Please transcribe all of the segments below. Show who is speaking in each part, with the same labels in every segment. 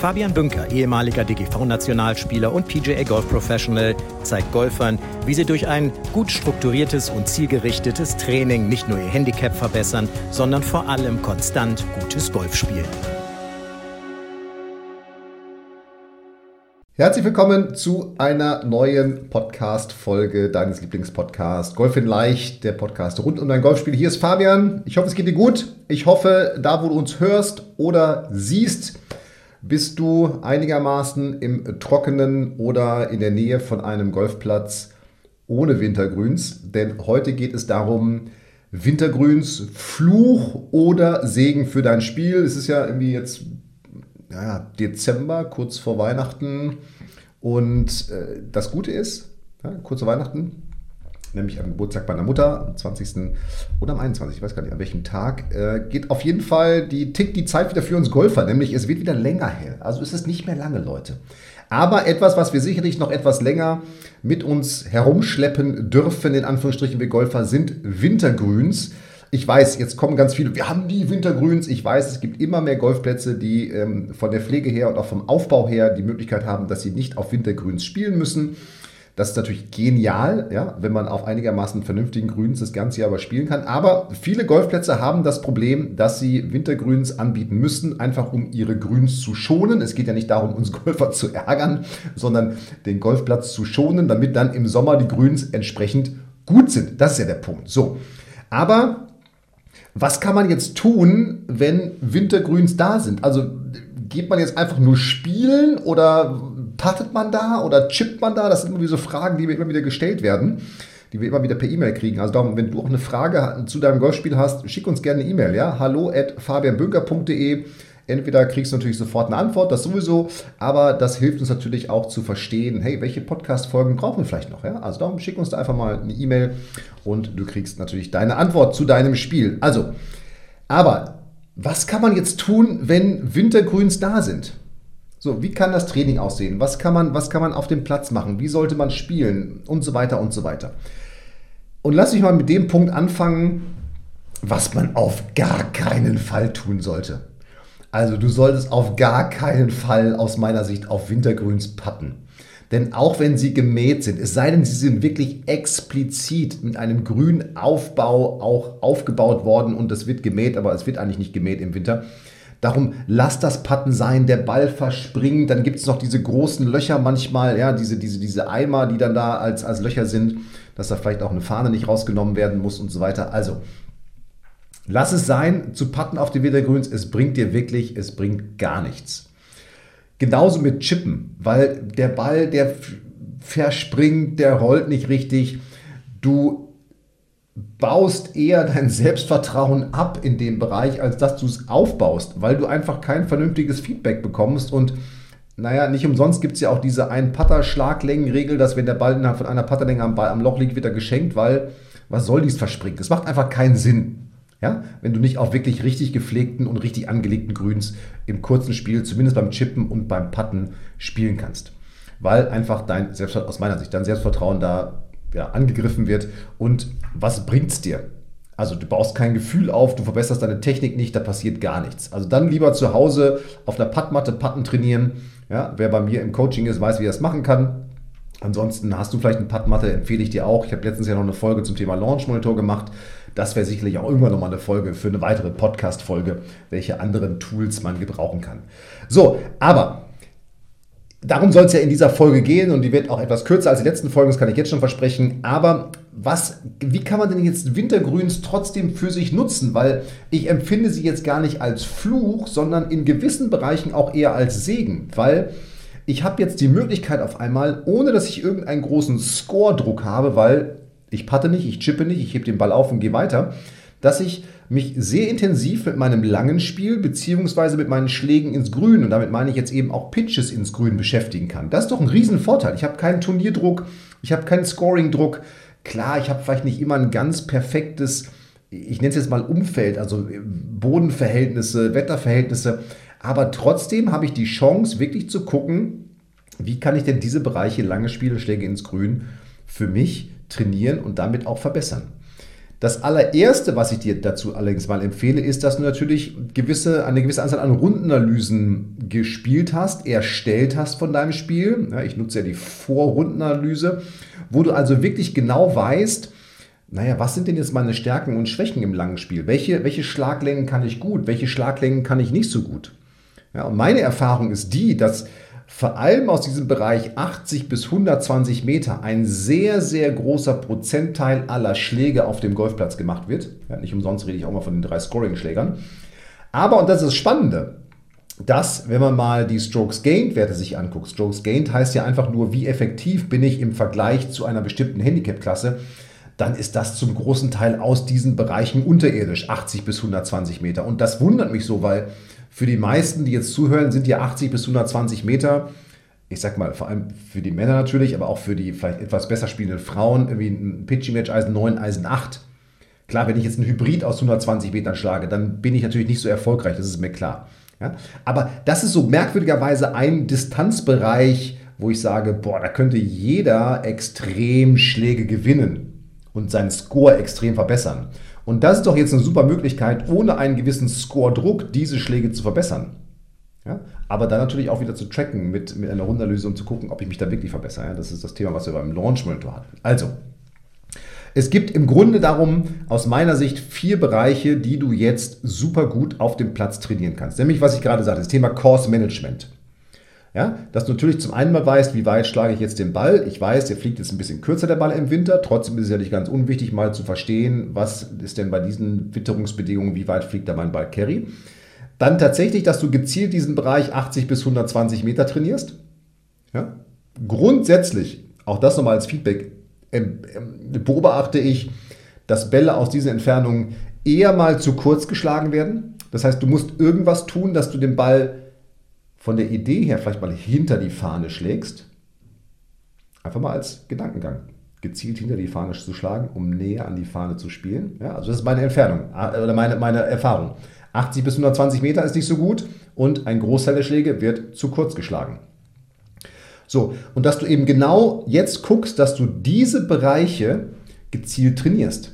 Speaker 1: Fabian Bünker, ehemaliger DGV-Nationalspieler und PGA Golf Professional, zeigt Golfern, wie sie durch ein gut strukturiertes und zielgerichtetes Training nicht nur ihr Handicap verbessern, sondern vor allem konstant gutes Golf spielen.
Speaker 2: Herzlich willkommen zu einer neuen Podcast-Folge deines Lieblingspodcasts Golf in Leicht, der Podcast rund um dein Golfspiel. Hier ist Fabian. Ich hoffe, es geht dir gut. Ich hoffe, da wo du uns hörst oder siehst, bist du einigermaßen im Trockenen oder in der Nähe von einem Golfplatz ohne Wintergrüns. Denn heute geht es darum, Wintergrüns, Fluch oder Segen für dein Spiel. Es ist ja irgendwie jetzt ja, Dezember, kurz vor Weihnachten. Und äh, das Gute ist, ja, kurz vor Weihnachten, nämlich am Geburtstag meiner Mutter, am 20. oder am 21., ich weiß gar nicht, an welchem Tag, äh, geht auf jeden Fall die tickt die Zeit wieder für uns Golfer, nämlich es wird wieder länger hell. Also es ist nicht mehr lange, Leute. Aber etwas, was wir sicherlich noch etwas länger mit uns herumschleppen dürfen, in Anführungsstrichen wir Golfer, sind Wintergrüns. Ich weiß, jetzt kommen ganz viele, wir haben die Wintergrüns. Ich weiß, es gibt immer mehr Golfplätze, die ähm, von der Pflege her und auch vom Aufbau her die Möglichkeit haben, dass sie nicht auf Wintergrüns spielen müssen. Das ist natürlich genial, ja, wenn man auf einigermaßen vernünftigen Grüns das ganze Jahr über spielen kann. Aber viele Golfplätze haben das Problem, dass sie Wintergrüns anbieten müssen, einfach um ihre Grüns zu schonen. Es geht ja nicht darum, uns Golfer zu ärgern, sondern den Golfplatz zu schonen, damit dann im Sommer die Grüns entsprechend gut sind. Das ist ja der Punkt. So. Aber was kann man jetzt tun, wenn Wintergrüns da sind? Also geht man jetzt einfach nur spielen oder puttet man da oder chippt man da? Das sind immer so Fragen, die mir immer wieder gestellt werden, die wir immer wieder per E-Mail kriegen. Also darum, wenn du auch eine Frage zu deinem Golfspiel hast, schick uns gerne eine E-Mail, ja? Hallo at fabianbünker.de Entweder kriegst du natürlich sofort eine Antwort, das sowieso, aber das hilft uns natürlich auch zu verstehen, hey, welche Podcast-Folgen brauchen wir vielleicht noch? Ja? Also darum schick uns da einfach mal eine E-Mail und du kriegst natürlich deine Antwort zu deinem Spiel. Also, aber was kann man jetzt tun, wenn Wintergrüns da sind? So, wie kann das Training aussehen? Was kann man, was kann man auf dem Platz machen? Wie sollte man spielen? Und so weiter und so weiter. Und lass mich mal mit dem Punkt anfangen, was man auf gar keinen Fall tun sollte. Also du solltest auf gar keinen Fall aus meiner Sicht auf Wintergrüns patten. Denn auch wenn sie gemäht sind, es sei denn, sie sind wirklich explizit mit einem grünen Aufbau auch aufgebaut worden und es wird gemäht, aber es wird eigentlich nicht gemäht im Winter. Darum lass das Patten sein, der Ball verspringt, dann gibt es noch diese großen Löcher manchmal, ja, diese, diese, diese Eimer, die dann da als, als Löcher sind, dass da vielleicht auch eine Fahne nicht rausgenommen werden muss und so weiter. Also Lass es sein, zu patten auf die Wiedergrüns. Es bringt dir wirklich, es bringt gar nichts. Genauso mit Chippen, weil der Ball, der verspringt, der rollt nicht richtig. Du baust eher dein Selbstvertrauen ab in dem Bereich, als dass du es aufbaust, weil du einfach kein vernünftiges Feedback bekommst und naja, nicht umsonst gibt es ja auch diese Ein-Putter-Schlaglängenregel, dass wenn der Ball innerhalb von einer Putterlänge am, am Loch liegt, wird er geschenkt, weil was soll dies verspringen? Das macht einfach keinen Sinn. Ja, wenn du nicht auf wirklich richtig gepflegten und richtig angelegten Grüns im kurzen Spiel, zumindest beim Chippen und beim Putten, spielen kannst. Weil einfach dein Selbstvertrauen, aus meiner Sicht, dein Selbstvertrauen da ja, angegriffen wird. Und was bringt es dir? Also du baust kein Gefühl auf, du verbesserst deine Technik nicht, da passiert gar nichts. Also dann lieber zu Hause auf einer Puttmatte Putten trainieren. Ja, wer bei mir im Coaching ist, weiß, wie er es machen kann. Ansonsten hast du vielleicht eine Puttmatte, empfehle ich dir auch. Ich habe letztens ja noch eine Folge zum Thema Launch Monitor gemacht. Das wäre sicherlich auch irgendwann nochmal eine Folge für eine weitere Podcast-Folge, welche anderen Tools man gebrauchen kann. So, aber darum soll es ja in dieser Folge gehen und die wird auch etwas kürzer als die letzten Folgen, das kann ich jetzt schon versprechen. Aber was, wie kann man denn jetzt Wintergrüns trotzdem für sich nutzen? Weil ich empfinde sie jetzt gar nicht als Fluch, sondern in gewissen Bereichen auch eher als Segen. Weil ich habe jetzt die Möglichkeit auf einmal, ohne dass ich irgendeinen großen Score-Druck habe, weil ich patte nicht, ich chippe nicht, ich hebe den Ball auf und gehe weiter, dass ich mich sehr intensiv mit meinem langen Spiel beziehungsweise mit meinen Schlägen ins Grün und damit meine ich jetzt eben auch Pitches ins Grün beschäftigen kann. Das ist doch ein Riesenvorteil. Ich habe keinen Turnierdruck, ich habe keinen Scoring-Druck. Klar, ich habe vielleicht nicht immer ein ganz perfektes ich nenne es jetzt mal Umfeld, also Bodenverhältnisse, Wetterverhältnisse. Aber trotzdem habe ich die Chance, wirklich zu gucken, wie kann ich denn diese Bereiche, lange Spiele, Schläge ins Grün, für mich trainieren und damit auch verbessern. Das allererste, was ich dir dazu allerdings mal empfehle, ist, dass du natürlich gewisse, eine gewisse Anzahl an Rundenanalysen gespielt hast, erstellt hast von deinem Spiel. Ja, ich nutze ja die Vorrundenanalyse, wo du also wirklich genau weißt, naja, was sind denn jetzt meine Stärken und Schwächen im langen Spiel? Welche, welche Schlaglängen kann ich gut? Welche Schlaglängen kann ich nicht so gut? Ja, und meine Erfahrung ist die, dass vor allem aus diesem Bereich 80 bis 120 Meter ein sehr, sehr großer Prozentteil aller Schläge auf dem Golfplatz gemacht wird. Ja, nicht umsonst rede ich auch mal von den drei Scoring-Schlägern. Aber, und das ist das Spannende, dass, wenn man mal die Strokes Gained Werte sich anguckt, Strokes Gained heißt ja einfach nur, wie effektiv bin ich im Vergleich zu einer bestimmten Handicap-Klasse, dann ist das zum großen Teil aus diesen Bereichen unterirdisch, 80 bis 120 Meter. Und das wundert mich so, weil für die meisten, die jetzt zuhören, sind ja 80 bis 120 Meter. Ich sag mal, vor allem für die Männer natürlich, aber auch für die vielleicht etwas besser spielenden Frauen, irgendwie ein Pitching Match Eisen 9, Eisen 8. Klar, wenn ich jetzt einen Hybrid aus 120 Metern schlage, dann bin ich natürlich nicht so erfolgreich, das ist mir klar. Ja? Aber das ist so merkwürdigerweise ein Distanzbereich, wo ich sage, boah, da könnte jeder extrem Schläge gewinnen und seinen Score extrem verbessern. Und das ist doch jetzt eine super Möglichkeit, ohne einen gewissen Score-Druck diese Schläge zu verbessern. Ja? Aber dann natürlich auch wieder zu tracken mit, mit einer Rundanalyse und zu gucken, ob ich mich da wirklich verbessere. Ja? Das ist das Thema, was wir beim Launch Monitor hatten. Also, es gibt im Grunde darum aus meiner Sicht vier Bereiche, die du jetzt super gut auf dem Platz trainieren kannst. Nämlich, was ich gerade sagte, das Thema Course Management. Ja, dass du natürlich zum einen mal weißt, wie weit schlage ich jetzt den Ball. Ich weiß, der fliegt jetzt ein bisschen kürzer, der Ball im Winter. Trotzdem ist es ja nicht ganz unwichtig, mal zu verstehen, was ist denn bei diesen Witterungsbedingungen, wie weit fliegt da mein Ball Carry. Dann tatsächlich, dass du gezielt diesen Bereich 80 bis 120 Meter trainierst. Ja? Grundsätzlich, auch das nochmal als Feedback, ähm, ähm, beobachte ich, dass Bälle aus diesen Entfernungen eher mal zu kurz geschlagen werden. Das heißt, du musst irgendwas tun, dass du den Ball von der Idee her vielleicht mal hinter die Fahne schlägst, einfach mal als Gedankengang gezielt hinter die Fahne zu schlagen, um näher an die Fahne zu spielen. Ja, also das ist meine Entfernung äh, oder meine, meine Erfahrung. 80 bis 120 Meter ist nicht so gut und ein Großteil der Schläge wird zu kurz geschlagen. So, und dass du eben genau jetzt guckst, dass du diese Bereiche gezielt trainierst.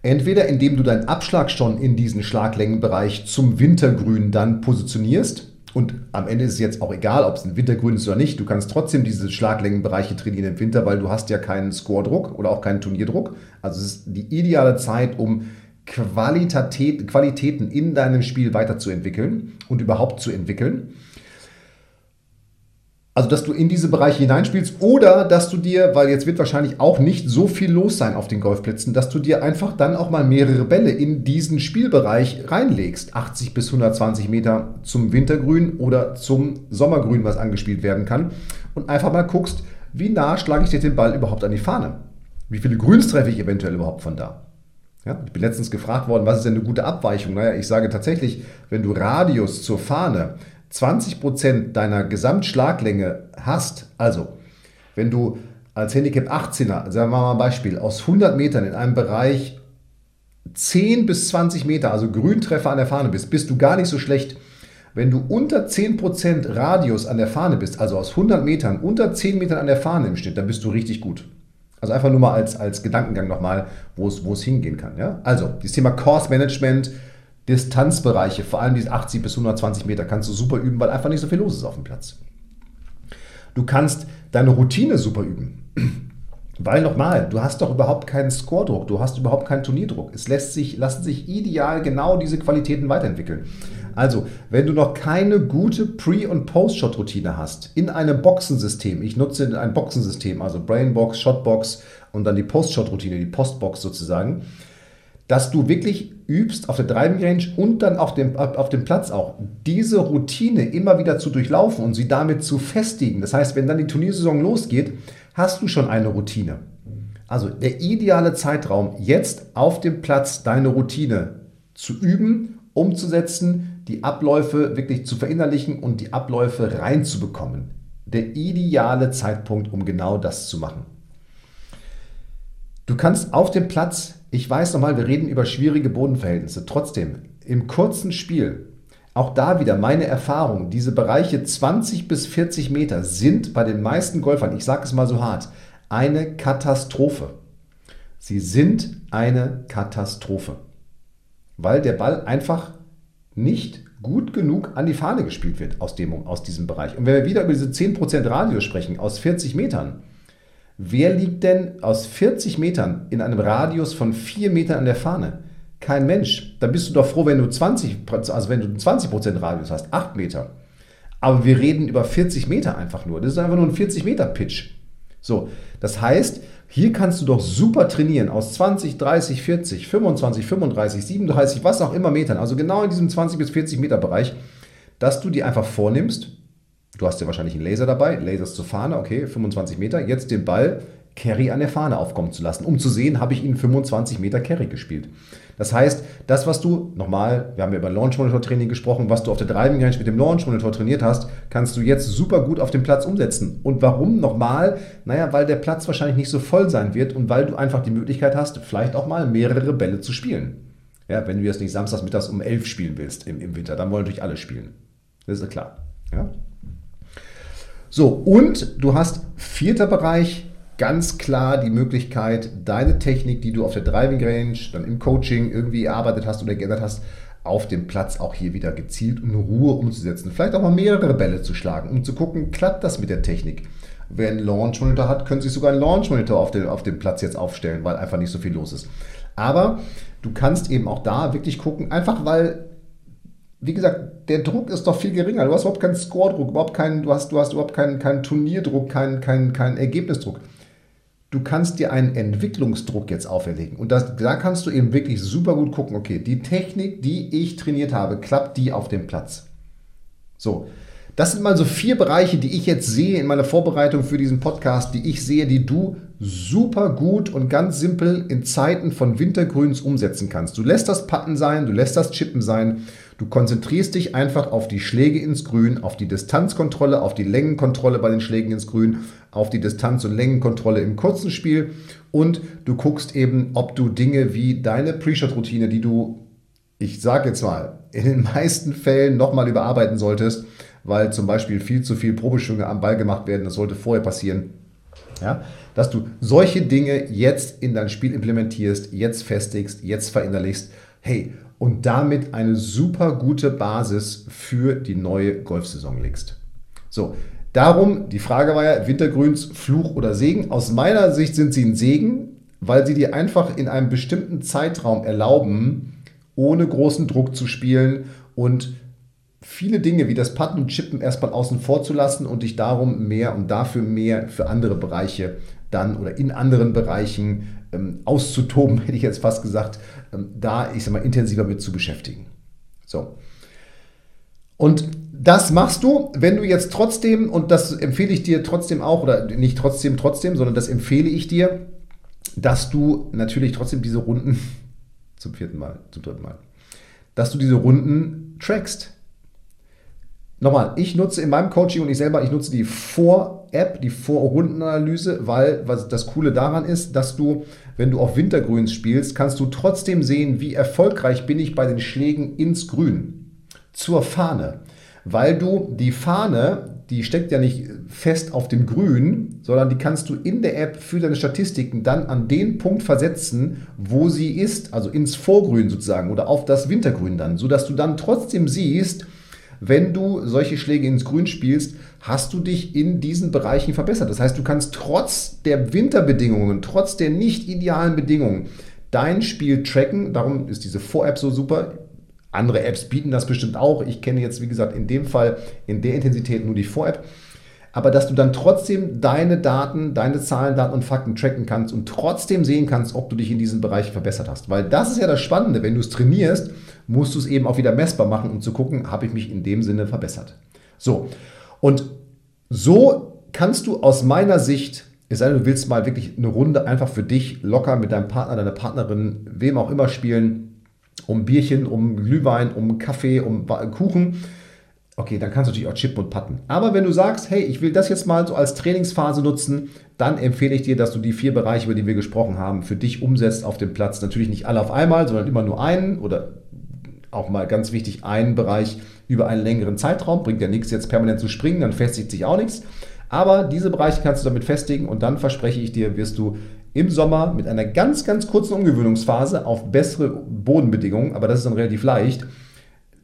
Speaker 2: Entweder indem du deinen Abschlag schon in diesen Schlaglängenbereich zum Wintergrün dann positionierst, und am Ende ist es jetzt auch egal, ob es ein Wintergrün ist oder nicht. Du kannst trotzdem diese Schlaglängenbereiche trainieren im Winter, weil du hast ja keinen Scoredruck oder auch keinen Turnierdruck. Also es ist die ideale Zeit, um Qualitäten in deinem Spiel weiterzuentwickeln und überhaupt zu entwickeln. Also, dass du in diese Bereiche hineinspielst oder dass du dir, weil jetzt wird wahrscheinlich auch nicht so viel los sein auf den Golfplätzen, dass du dir einfach dann auch mal mehrere Bälle in diesen Spielbereich reinlegst. 80 bis 120 Meter zum Wintergrün oder zum Sommergrün, was angespielt werden kann. Und einfach mal guckst, wie nah schlage ich dir den Ball überhaupt an die Fahne? Wie viele Grüns treffe ich eventuell überhaupt von da? Ja, ich bin letztens gefragt worden, was ist denn eine gute Abweichung? Naja, ich sage tatsächlich, wenn du Radius zur Fahne 20% deiner Gesamtschlaglänge hast, also wenn du als Handicap 18er, sagen wir mal ein Beispiel, aus 100 Metern in einem Bereich 10 bis 20 Meter, also Grüntreffer an der Fahne bist, bist du gar nicht so schlecht. Wenn du unter 10% Radius an der Fahne bist, also aus 100 Metern, unter 10 Metern an der Fahne im Schnitt, dann bist du richtig gut. Also einfach nur mal als, als Gedankengang nochmal, wo es, wo es hingehen kann. Ja? Also, das Thema Course Management, Distanzbereiche, vor allem diese 80 bis 120 Meter, kannst du super üben, weil einfach nicht so viel los ist auf dem Platz. Du kannst deine Routine super üben. Weil nochmal, du hast doch überhaupt keinen Scoredruck, du hast überhaupt keinen Turnierdruck. Es lässt sich, lassen sich ideal genau diese Qualitäten weiterentwickeln. Also, wenn du noch keine gute Pre- und Post-Shot-Routine hast, in einem Boxensystem, ich nutze ein Boxensystem, also Brainbox, Shotbox und dann die Post-Shot-Routine, die Postbox sozusagen, dass du wirklich übst auf der Driving Range und dann auf dem, auf dem Platz auch, diese Routine immer wieder zu durchlaufen und sie damit zu festigen. Das heißt, wenn dann die Turniersaison losgeht, hast du schon eine Routine. Also der ideale Zeitraum, jetzt auf dem Platz deine Routine zu üben, umzusetzen, die Abläufe wirklich zu verinnerlichen und die Abläufe reinzubekommen. Der ideale Zeitpunkt, um genau das zu machen. Du kannst auf dem Platz Ich weiß nochmal, wir reden über schwierige Bodenverhältnisse. Trotzdem, im kurzen Spiel, auch da wieder meine Erfahrung, diese Bereiche 20 bis 40 Meter sind bei den meisten Golfern, ich sage es mal so hart, eine Katastrophe. Sie sind eine Katastrophe, weil der Ball einfach nicht gut genug an die Fahne gespielt wird aus, dem, aus diesem Bereich. Und wenn wir wieder über diese 10% Radius sprechen, aus 40 Metern, wer liegt denn aus 40 Metern in einem Radius von 4 Metern an der Fahne? Kein Mensch. Dann bist du doch froh, wenn du 20, also wenn du 20% Radius hast, 8 Meter. Aber wir reden über 40 Meter einfach nur. Das ist einfach nur ein 40 Meter Pitch. So, das heißt, hier kannst du doch super trainieren aus 20, 30, 40, 25, 35, 37, was auch immer Metern, also genau in diesem 20 bis 40 Meter Bereich, dass du dir einfach vornimmst, du hast ja wahrscheinlich einen Laser dabei, Lasers zur Fahne, okay, 25 Meter, jetzt den Ball Carry an der Fahne aufkommen zu lassen, um zu sehen, habe ich ihn 25 Meter Carry gespielt. Das heißt, das, was du nochmal, wir haben ja über Launch Monitor Training gesprochen, was du auf der Driving Range mit dem Launch Monitor trainiert hast, kannst du jetzt super gut auf dem Platz umsetzen. Und warum nochmal? Naja, weil der Platz wahrscheinlich nicht so voll sein wird und weil du einfach die Möglichkeit hast, vielleicht auch mal mehrere Bälle zu spielen. Ja, wenn du jetzt nicht samstags mittags um 11 spielen willst im, im Winter, dann wollen natürlich alle spielen. Das ist ja klar. Ja? So, und du hast vierter Bereich, ganz klar die Möglichkeit, deine Technik, die du auf der Driving Range, dann im Coaching irgendwie erarbeitet hast oder geändert hast, auf dem Platz auch hier wieder gezielt in Ruhe umzusetzen. Vielleicht auch mal mehrere Bälle zu schlagen, um zu gucken, klappt das mit der Technik. Wer einen Launch Monitor hat, können sich sogar einen Launch Monitor auf, den, auf dem Platz jetzt aufstellen, weil einfach nicht so viel los ist. Aber du kannst eben auch da wirklich gucken, einfach weil wie gesagt, der Druck ist doch viel geringer. Du hast überhaupt keinen Score-Druck, überhaupt keinen, du hast, du hast überhaupt keinen, keinen Turnierdruck, keinen, keinen, keinen Ergebnisdruck du kannst dir einen Entwicklungsdruck jetzt auferlegen. Und das, da kannst du eben wirklich super gut gucken, okay, die Technik, die ich trainiert habe, klappt die auf dem Platz. So, das sind mal so vier Bereiche, die ich jetzt sehe in meiner Vorbereitung für diesen Podcast, die ich sehe, die du super gut und ganz simpel in Zeiten von Wintergrüns umsetzen kannst. Du lässt das Patten sein, du lässt das Chippen sein, du konzentrierst dich einfach auf die Schläge ins Grün, auf die Distanzkontrolle, auf die Längenkontrolle bei den Schlägen ins Grün, auf die Distanz- und Längenkontrolle im kurzen Spiel und du guckst eben, ob du Dinge wie deine Pre-Shot-Routine, die du, ich sage jetzt mal, in den meisten Fällen nochmal überarbeiten solltest, weil zum Beispiel viel zu viel Probeschwünge am Ball gemacht werden. Das sollte vorher passieren. Ja, dass du solche Dinge jetzt in dein Spiel implementierst, jetzt festigst, jetzt verinnerlichst. Hey, und damit eine super gute Basis für die neue Golfsaison legst. So, darum, die Frage war ja, Wintergrüns Fluch oder Segen. Aus meiner Sicht sind sie ein Segen, weil sie dir einfach in einem bestimmten Zeitraum erlauben, ohne großen Druck zu spielen und viele Dinge wie das Putten und Chippen erstmal außen vor zu lassen und dich darum mehr und dafür mehr für andere Bereiche dann oder in anderen Bereichen ähm, auszutoben, hätte ich jetzt fast gesagt, ähm, da ich sag mal intensiver mit zu beschäftigen. So. Und das machst du, wenn du jetzt trotzdem, und das empfehle ich dir trotzdem auch, oder nicht trotzdem, trotzdem, sondern das empfehle ich dir, dass du natürlich trotzdem diese Runden, zum vierten Mal, zum dritten Mal, dass du diese Runden trackst. Nochmal, ich nutze in meinem Coaching und ich selber, ich nutze die Vor-App, die Vor-Rundenanalyse, weil was das Coole daran ist, dass du, wenn du auf Wintergrüns spielst, kannst du trotzdem sehen, wie erfolgreich bin ich bei den Schlägen ins Grün, zur Fahne. Weil du die Fahne, die steckt ja nicht fest auf dem Grün, sondern die kannst du in der App für deine Statistiken dann an den Punkt versetzen, wo sie ist, also ins Vorgrün sozusagen oder auf das Wintergrün dann, sodass du dann trotzdem siehst, wenn du solche Schläge ins Grün spielst, hast du dich in diesen Bereichen verbessert. Das heißt, du kannst trotz der Winterbedingungen, trotz der nicht idealen Bedingungen dein Spiel tracken. Darum ist diese Vor-App so super. Andere Apps bieten das bestimmt auch. Ich kenne jetzt, wie gesagt, in dem Fall in der Intensität nur die Vor-App aber dass du dann trotzdem deine Daten, deine Zahlen, Daten und Fakten tracken kannst und trotzdem sehen kannst, ob du dich in diesem Bereich verbessert hast. Weil das ist ja das Spannende, wenn du es trainierst, musst du es eben auch wieder messbar machen, um zu gucken, habe ich mich in dem Sinne verbessert. So, und so kannst du aus meiner Sicht, es sei denn, du willst mal wirklich eine Runde einfach für dich locker mit deinem Partner, deiner Partnerin, wem auch immer spielen, um Bierchen, um Glühwein, um Kaffee, um Kuchen, okay, dann kannst du natürlich auch chippen und putten. Aber wenn du sagst, hey, ich will das jetzt mal so als Trainingsphase nutzen, dann empfehle ich dir, dass du die vier Bereiche, über die wir gesprochen haben, für dich umsetzt auf dem Platz. Natürlich nicht alle auf einmal, sondern immer nur einen oder auch mal ganz wichtig, einen Bereich über einen längeren Zeitraum. Bringt ja nichts, jetzt permanent zu springen, dann festigt sich auch nichts. Aber diese Bereiche kannst du damit festigen und dann verspreche ich dir, wirst du im Sommer mit einer ganz, ganz kurzen Umgewöhnungsphase auf bessere Bodenbedingungen, aber das ist dann relativ leicht,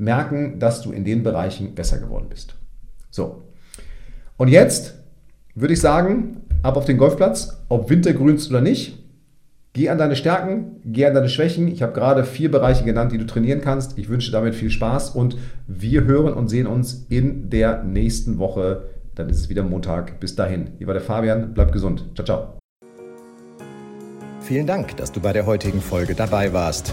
Speaker 2: merken, dass du in den Bereichen besser geworden bist. So. Und jetzt würde ich sagen, ab auf den Golfplatz, ob wintergrünst oder nicht. Geh an deine Stärken, geh an deine Schwächen. Ich habe gerade vier Bereiche genannt, die du trainieren kannst. Ich wünsche damit viel Spaß und wir hören und sehen uns in der nächsten Woche. Dann ist es wieder Montag. Bis dahin. Hier war der Fabian. Bleib gesund. Ciao, ciao.
Speaker 1: Vielen Dank, dass du bei der heutigen Folge dabei warst.